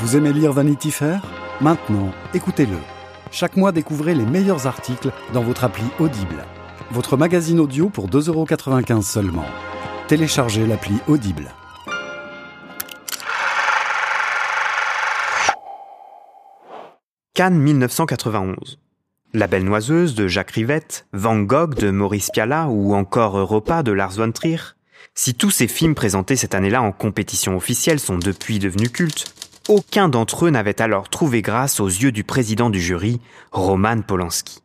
Vous aimez lire Vanity Fair? Maintenant, écoutez-le. Chaque mois, découvrez les meilleurs articles dans votre appli Audible. Votre magazine audio pour 2,95€ seulement. Téléchargez l'appli Audible. Cannes 1991. La Belle Noiseuse de Jacques Rivette, Van Gogh de Maurice Pialat ou encore Europa de Lars von Trier. Si tous ces films présentés cette année-là en compétition officielle sont depuis devenus cultes, aucun d'entre eux n'avait alors trouvé grâce aux yeux du président du jury, Roman Polanski.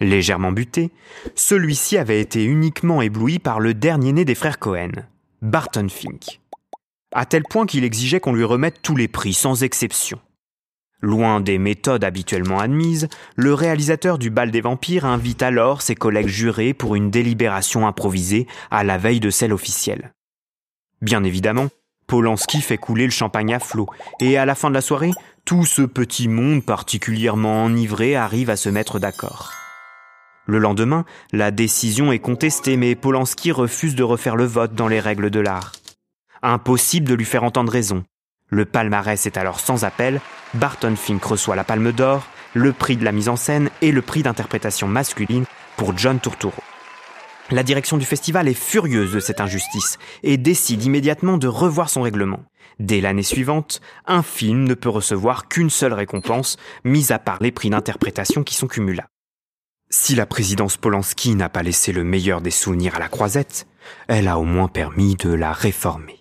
Légèrement buté, celui-ci avait été uniquement ébloui par le dernier né des frères Cohen, Barton Fink. À tel point qu'il exigeait qu'on lui remette tous les prix, sans exception. Loin des méthodes habituellement admises, le réalisateur du Bal des Vampires invite alors ses collègues jurés pour une délibération improvisée à la veille de celle officielle. Bien évidemment, Polanski fait couler le champagne à flot, et à la fin de la soirée, tout ce petit monde particulièrement enivré arrive à se mettre d'accord. Le lendemain, la décision est contestée, mais Polanski refuse de refaire le vote dans les règles de l'art. Impossible de lui faire entendre raison. Le palmarès est alors sans appel, Barton Fink reçoit la Palme d'Or, le prix de la mise en scène et le prix d'interprétation masculine pour John Turturro. La direction du festival est furieuse de cette injustice et décide immédiatement de revoir son règlement. Dès l'année suivante, un film ne peut recevoir qu'une seule récompense, mis à part les prix d'interprétation qui sont cumulables. Si la présidence Polanski n'a pas laissé le meilleur des souvenirs à la croisette, elle a au moins permis de la réformer.